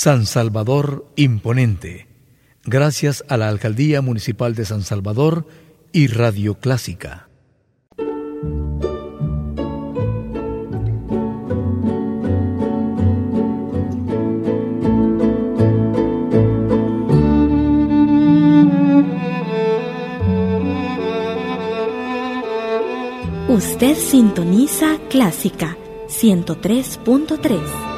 San Salvador Imponente, gracias a la Alcaldía Municipal de San Salvador y Radio Clásica. Usted sintoniza Clásica 103.3.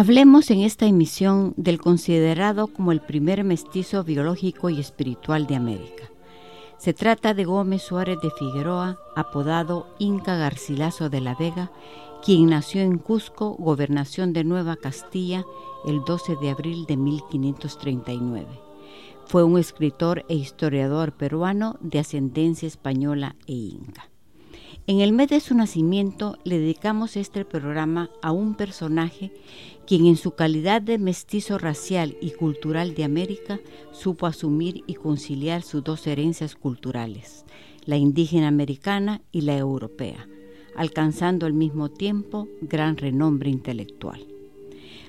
Hablemos en esta emisión del considerado como el primer mestizo biológico y espiritual de América. Se trata de Gómez Suárez de Figueroa, apodado Inca Garcilaso de la Vega, quien nació en Cusco, gobernación de Nueva Castilla, el 12 de abril de 1539. Fue un escritor e historiador peruano de ascendencia española e inca. En el mes de su nacimiento le dedicamos este programa a un personaje quien en su calidad de mestizo racial y cultural de América supo asumir y conciliar sus dos herencias culturales, la indígena americana y la europea, alcanzando al mismo tiempo gran renombre intelectual.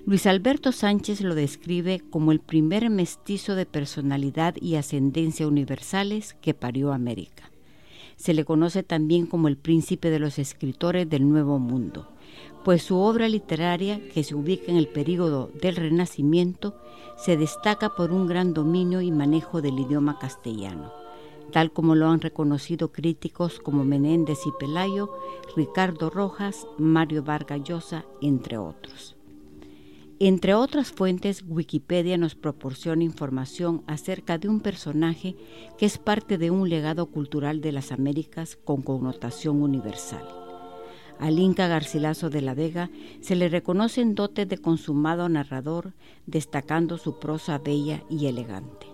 Luis Alberto Sánchez lo describe como el primer mestizo de personalidad y ascendencia universales que parió América. Se le conoce también como el príncipe de los escritores del Nuevo Mundo, pues su obra literaria, que se ubica en el período del Renacimiento, se destaca por un gran dominio y manejo del idioma castellano, tal como lo han reconocido críticos como Menéndez y Pelayo, Ricardo Rojas, Mario Vargas Llosa, entre otros. Entre otras fuentes, Wikipedia nos proporciona información acerca de un personaje que es parte de un legado cultural de las Américas con connotación universal. Al Inca Garcilaso de la Vega se le reconocen dotes de consumado narrador, destacando su prosa bella y elegante.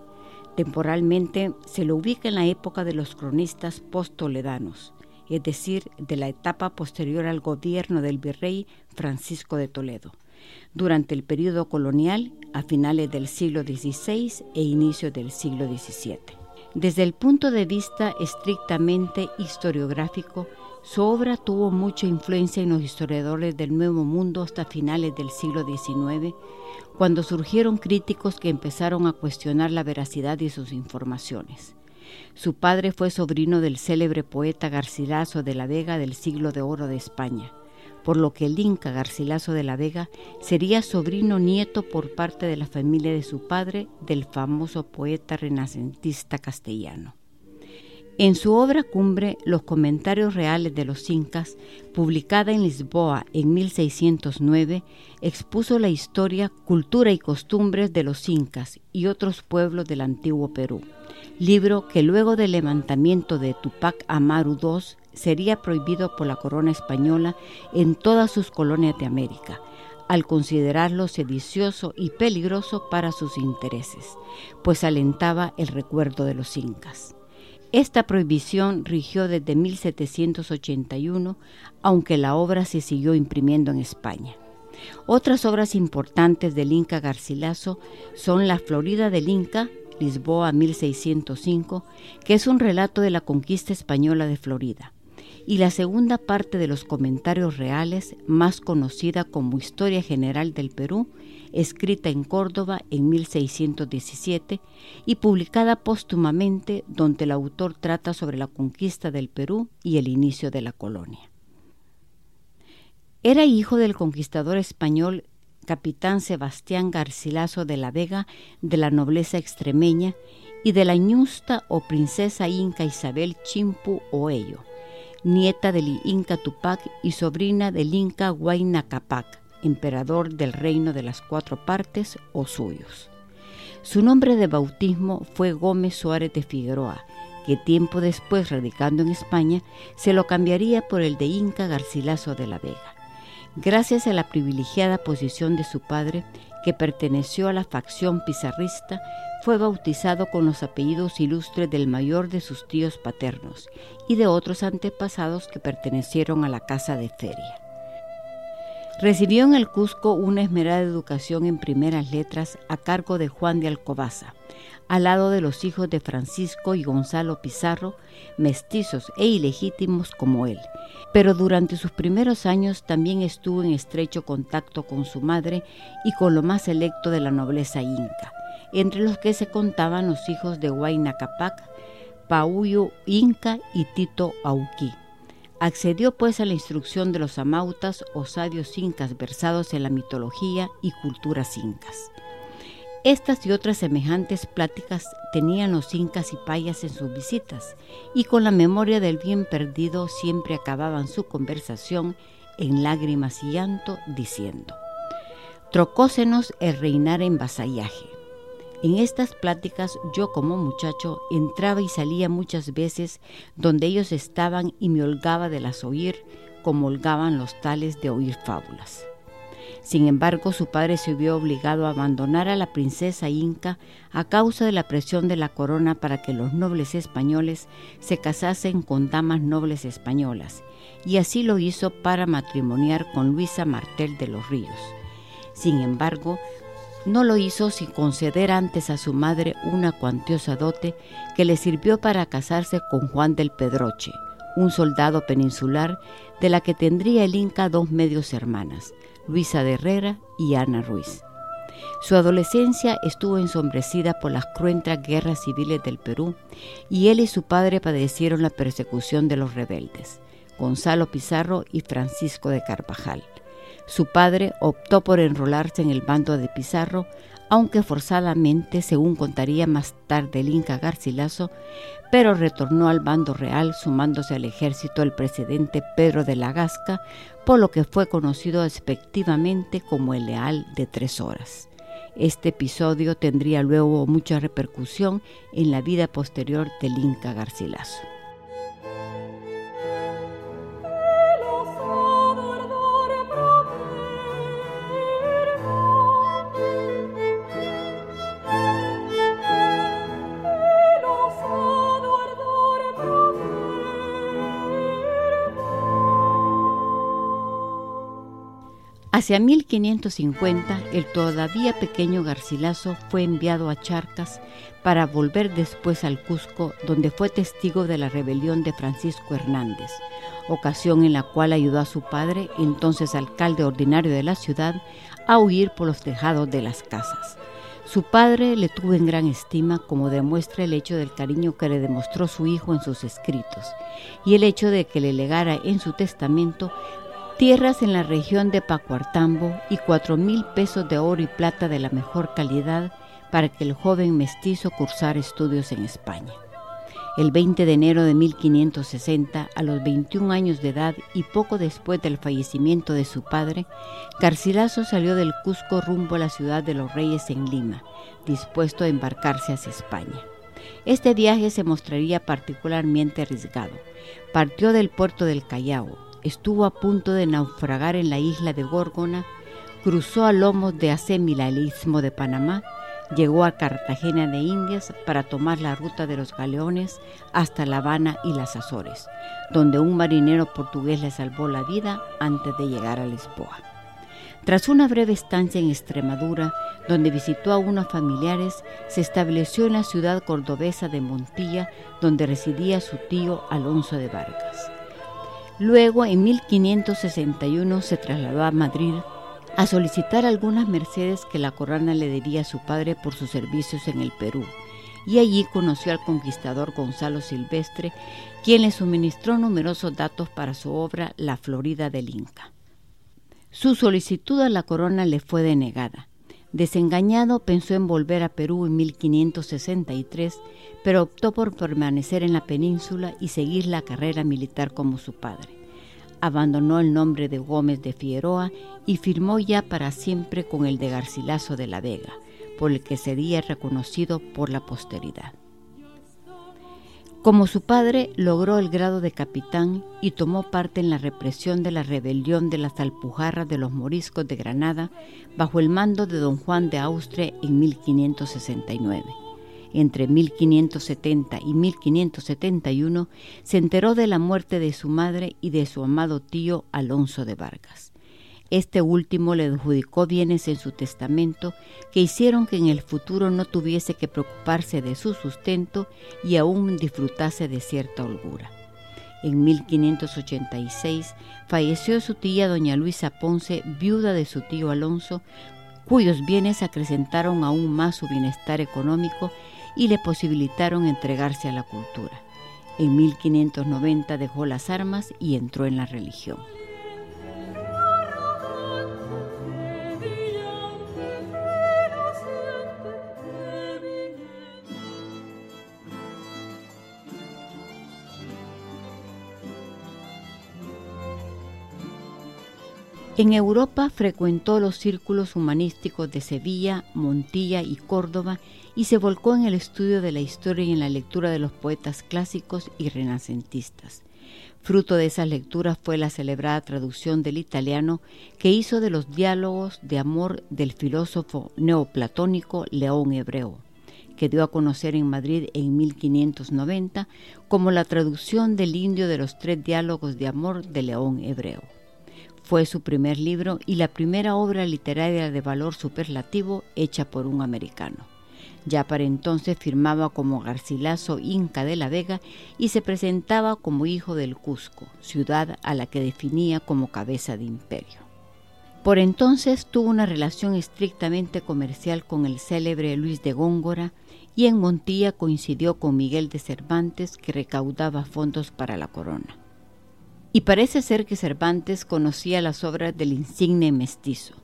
Temporalmente se lo ubica en la época de los cronistas post-toledanos, es decir, de la etapa posterior al gobierno del virrey Francisco de Toledo durante el periodo colonial a finales del siglo XVI e inicio del siglo XVII. Desde el punto de vista estrictamente historiográfico, su obra tuvo mucha influencia en los historiadores del Nuevo Mundo hasta finales del siglo XIX, cuando surgieron críticos que empezaron a cuestionar la veracidad de sus informaciones. Su padre fue sobrino del célebre poeta Garcilaso de la Vega del siglo de oro de España por lo que el Inca Garcilaso de la Vega sería sobrino nieto por parte de la familia de su padre del famoso poeta renacentista castellano. En su obra cumbre, Los comentarios reales de los incas, publicada en Lisboa en 1609, expuso la historia, cultura y costumbres de los incas y otros pueblos del antiguo Perú, libro que luego del levantamiento de Tupac Amaru II sería prohibido por la corona española en todas sus colonias de América, al considerarlo sedicioso y peligroso para sus intereses, pues alentaba el recuerdo de los incas. Esta prohibición rigió desde 1781, aunque la obra se siguió imprimiendo en España. Otras obras importantes del Inca Garcilaso son La Florida del Inca, Lisboa 1605, que es un relato de la conquista española de Florida, y la segunda parte de los comentarios reales, más conocida como Historia General del Perú, escrita en Córdoba en 1617 y publicada póstumamente, donde el autor trata sobre la conquista del Perú y el inicio de la colonia. Era hijo del conquistador español capitán Sebastián Garcilaso de la Vega de la nobleza extremeña y de la ñusta o princesa inca Isabel Chimpu Oello, nieta del Inca Tupac y sobrina del Inca Huayna Capac, emperador del reino de las cuatro partes o suyos. Su nombre de bautismo fue Gómez Suárez de Figueroa, que tiempo después, radicando en España, se lo cambiaría por el de Inca Garcilaso de la Vega. Gracias a la privilegiada posición de su padre, que perteneció a la facción pizarrista, fue bautizado con los apellidos ilustres del mayor de sus tíos paternos y de otros antepasados que pertenecieron a la casa de feria. Recibió en el Cusco una esmerada educación en primeras letras a cargo de Juan de Alcobaza, al lado de los hijos de Francisco y Gonzalo Pizarro, mestizos e ilegítimos como él. Pero durante sus primeros años también estuvo en estrecho contacto con su madre y con lo más selecto de la nobleza inca, entre los que se contaban los hijos de Huayna Capac, Inca y Tito Auquí. Accedió pues a la instrucción de los amautas o incas versados en la mitología y culturas incas. Estas y otras semejantes pláticas tenían los incas y payas en sus visitas, y con la memoria del bien perdido siempre acababan su conversación en lágrimas y llanto, diciendo, Trocósenos el reinar en vasallaje. En estas pláticas yo como muchacho entraba y salía muchas veces donde ellos estaban y me holgaba de las oír como holgaban los tales de oír fábulas. Sin embargo, su padre se vio obligado a abandonar a la princesa inca a causa de la presión de la corona para que los nobles españoles se casasen con damas nobles españolas, y así lo hizo para matrimoniar con Luisa Martel de los Ríos. Sin embargo, no lo hizo sin conceder antes a su madre una cuantiosa dote que le sirvió para casarse con Juan del Pedroche, un soldado peninsular de la que tendría el Inca dos medios hermanas, Luisa de Herrera y Ana Ruiz. Su adolescencia estuvo ensombrecida por las cruentas guerras civiles del Perú y él y su padre padecieron la persecución de los rebeldes, Gonzalo Pizarro y Francisco de Carvajal. Su padre optó por enrolarse en el bando de Pizarro, aunque forzadamente, según contaría más tarde el Inca Garcilaso, pero retornó al bando real sumándose al ejército el presidente Pedro de la Gasca, por lo que fue conocido despectivamente como el Leal de Tres Horas. Este episodio tendría luego mucha repercusión en la vida posterior del Inca Garcilaso. Hacia 1550, el todavía pequeño Garcilaso fue enviado a Charcas para volver después al Cusco, donde fue testigo de la rebelión de Francisco Hernández, ocasión en la cual ayudó a su padre, entonces alcalde ordinario de la ciudad, a huir por los tejados de las casas. Su padre le tuvo en gran estima, como demuestra el hecho del cariño que le demostró su hijo en sus escritos, y el hecho de que le legara en su testamento tierras en la región de Pacuartambo y cuatro mil pesos de oro y plata de la mejor calidad para que el joven mestizo cursara estudios en España. El 20 de enero de 1560, a los 21 años de edad y poco después del fallecimiento de su padre, Garcilaso salió del Cusco rumbo a la ciudad de los Reyes en Lima, dispuesto a embarcarse hacia España. Este viaje se mostraría particularmente arriesgado. Partió del puerto del Callao, estuvo a punto de naufragar en la isla de Górgona, cruzó a lomos de Acémila el istmo de Panamá, llegó a Cartagena de Indias para tomar la ruta de los galeones hasta La Habana y las Azores, donde un marinero portugués le salvó la vida antes de llegar a Lisboa. Tras una breve estancia en Extremadura, donde visitó a unos familiares, se estableció en la ciudad cordobesa de Montilla, donde residía su tío Alonso de Vargas. Luego, en 1561, se trasladó a Madrid a solicitar algunas mercedes que la corona le debía a su padre por sus servicios en el Perú, y allí conoció al conquistador Gonzalo Silvestre, quien le suministró numerosos datos para su obra La Florida del Inca. Su solicitud a la corona le fue denegada. Desengañado pensó en volver a Perú en 1563, pero optó por permanecer en la península y seguir la carrera militar como su padre abandonó el nombre de Gómez de Figueroa y firmó ya para siempre con el de Garcilaso de la Vega, por el que sería reconocido por la posteridad. Como su padre, logró el grado de capitán y tomó parte en la represión de la rebelión de las Alpujarras de los Moriscos de Granada bajo el mando de don Juan de Austria en 1569 entre 1570 y 1571, se enteró de la muerte de su madre y de su amado tío Alonso de Vargas. Este último le adjudicó bienes en su testamento que hicieron que en el futuro no tuviese que preocuparse de su sustento y aún disfrutase de cierta holgura. En 1586 falleció su tía doña Luisa Ponce, viuda de su tío Alonso, cuyos bienes acrecentaron aún más su bienestar económico y le posibilitaron entregarse a la cultura. En 1590 dejó las armas y entró en la religión. En Europa frecuentó los círculos humanísticos de Sevilla, Montilla y Córdoba y se volcó en el estudio de la historia y en la lectura de los poetas clásicos y renacentistas. Fruto de esas lecturas fue la celebrada traducción del italiano que hizo de los diálogos de amor del filósofo neoplatónico León Hebreo, que dio a conocer en Madrid en 1590 como la traducción del indio de los tres diálogos de amor de León Hebreo. Fue su primer libro y la primera obra literaria de valor superlativo hecha por un americano. Ya para entonces firmaba como Garcilaso Inca de la Vega y se presentaba como hijo del Cusco, ciudad a la que definía como cabeza de imperio. Por entonces tuvo una relación estrictamente comercial con el célebre Luis de Góngora y en Montilla coincidió con Miguel de Cervantes que recaudaba fondos para la corona. Y parece ser que Cervantes conocía las obras del insigne mestizo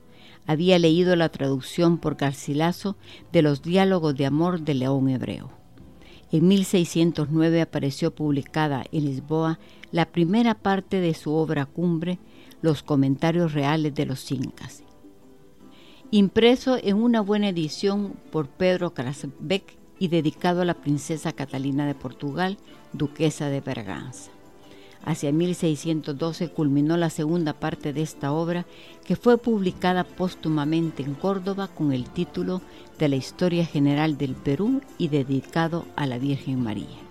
había leído la traducción por Garcilaso de los diálogos de amor de León Hebreo. En 1609 apareció publicada en Lisboa la primera parte de su obra cumbre, Los comentarios reales de los incas, impreso en una buena edición por Pedro Krasbeck y dedicado a la princesa Catalina de Portugal, duquesa de Berganza. Hacia 1612 culminó la segunda parte de esta obra, que fue publicada póstumamente en Córdoba con el título de la Historia General del Perú y dedicado a la Virgen María.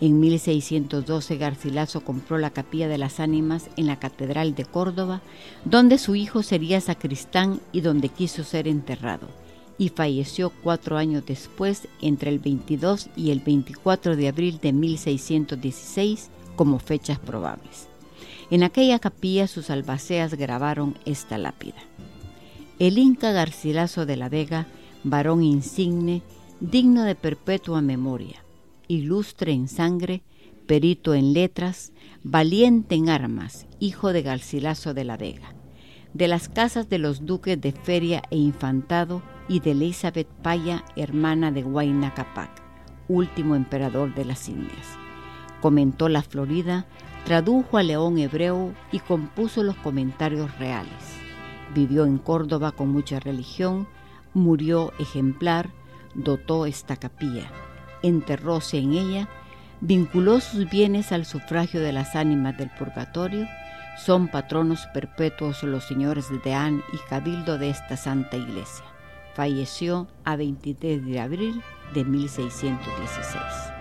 En 1612 Garcilaso compró la Capilla de las Ánimas en la Catedral de Córdoba, donde su hijo sería sacristán y donde quiso ser enterrado, y falleció cuatro años después, entre el 22 y el 24 de abril de 1616, como fechas probables. En aquella capilla sus albaceas grabaron esta lápida. El Inca Garcilaso de la Vega, varón insigne, digno de perpetua memoria, ilustre en sangre, perito en letras, valiente en armas, hijo de Garcilaso de la Vega, de las casas de los duques de Feria e Infantado y de Elizabeth Paya, hermana de Huayna Capac, último emperador de las Indias comentó la Florida, tradujo a León Hebreo y compuso los comentarios reales. Vivió en Córdoba con mucha religión, murió ejemplar, dotó esta capilla, enterróse en ella, vinculó sus bienes al sufragio de las ánimas del purgatorio, son patronos perpetuos los señores de Deán y Cabildo de esta santa iglesia. Falleció a 23 de abril de 1616.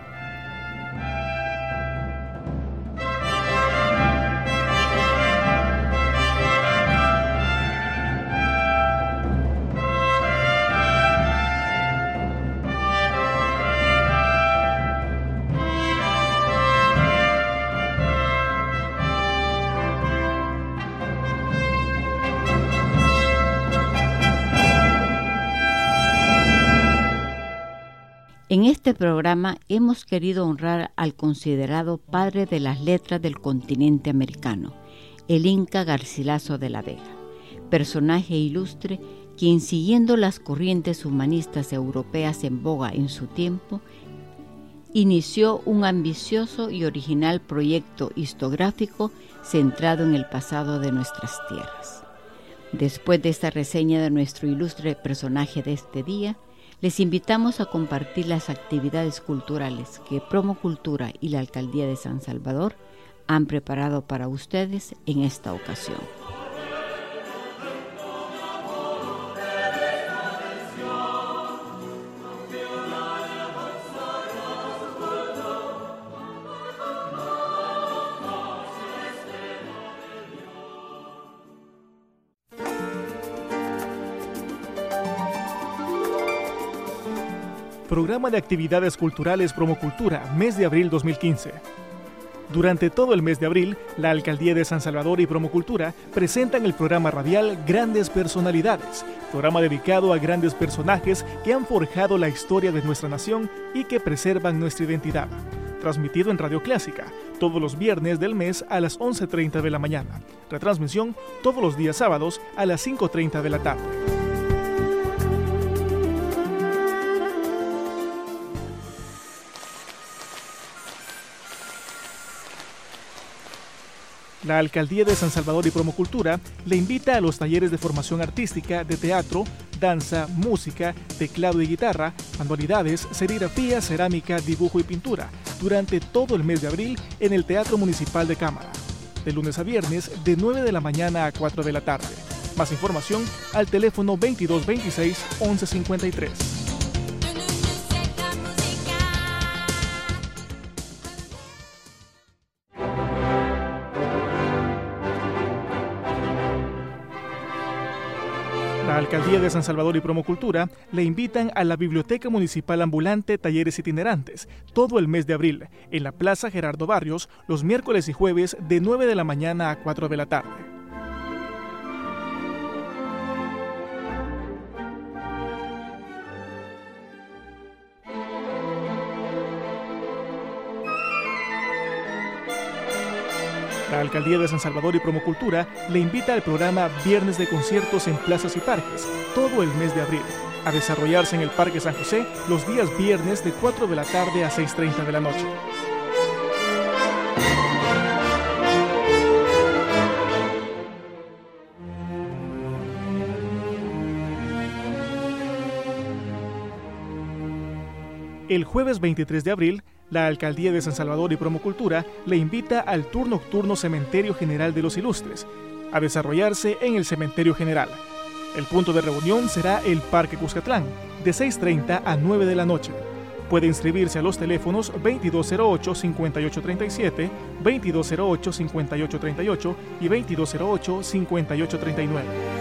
En este programa hemos querido honrar al considerado padre de las letras del continente americano, el Inca Garcilaso de la Vega, personaje ilustre quien siguiendo las corrientes humanistas europeas en boga en su tiempo, inició un ambicioso y original proyecto histográfico centrado en el pasado de nuestras tierras. Después de esta reseña de nuestro ilustre personaje de este día, les invitamos a compartir las actividades culturales que Promo Cultura y la Alcaldía de San Salvador han preparado para ustedes en esta ocasión. Programa de Actividades Culturales Promocultura, mes de abril 2015. Durante todo el mes de abril, la Alcaldía de San Salvador y Promocultura presentan el programa radial Grandes Personalidades, programa dedicado a grandes personajes que han forjado la historia de nuestra nación y que preservan nuestra identidad. Transmitido en Radio Clásica, todos los viernes del mes a las 11.30 de la mañana. Retransmisión todos los días sábados a las 5.30 de la tarde. La Alcaldía de San Salvador y Promocultura le invita a los talleres de formación artística de teatro, danza, música, teclado y guitarra, manualidades, serigrafía, cerámica, dibujo y pintura durante todo el mes de abril en el Teatro Municipal de Cámara. De lunes a viernes de 9 de la mañana a 4 de la tarde. Más información al teléfono 2226 1153. Alcaldía de San Salvador y Promocultura le invitan a la Biblioteca Municipal Ambulante Talleres Itinerantes todo el mes de abril en la Plaza Gerardo Barrios los miércoles y jueves de 9 de la mañana a 4 de la tarde. La Alcaldía de San Salvador y Promocultura le invita al programa Viernes de Conciertos en Plazas y Parques, todo el mes de abril, a desarrollarse en el Parque San José los días viernes de 4 de la tarde a 6.30 de la noche. El jueves 23 de abril, la Alcaldía de San Salvador y Promocultura le invita al Tour Nocturno Cementerio General de los Ilustres, a desarrollarse en el Cementerio General. El punto de reunión será el Parque Cuscatlán, de 6.30 a 9 de la noche. Puede inscribirse a los teléfonos 2208-5837, 2208-5838 y 2208-5839.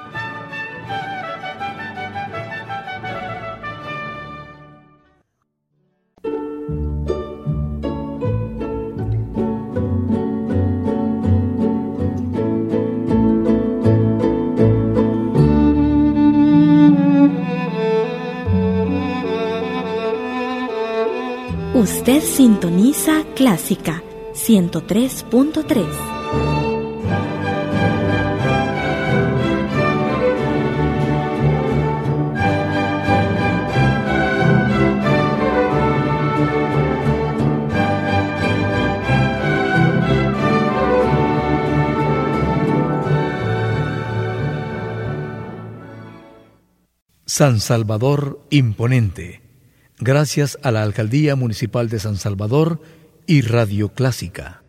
Usted sintoniza Clásica 103.3. San Salvador Imponente Gracias a la Alcaldía Municipal de San Salvador y Radio Clásica.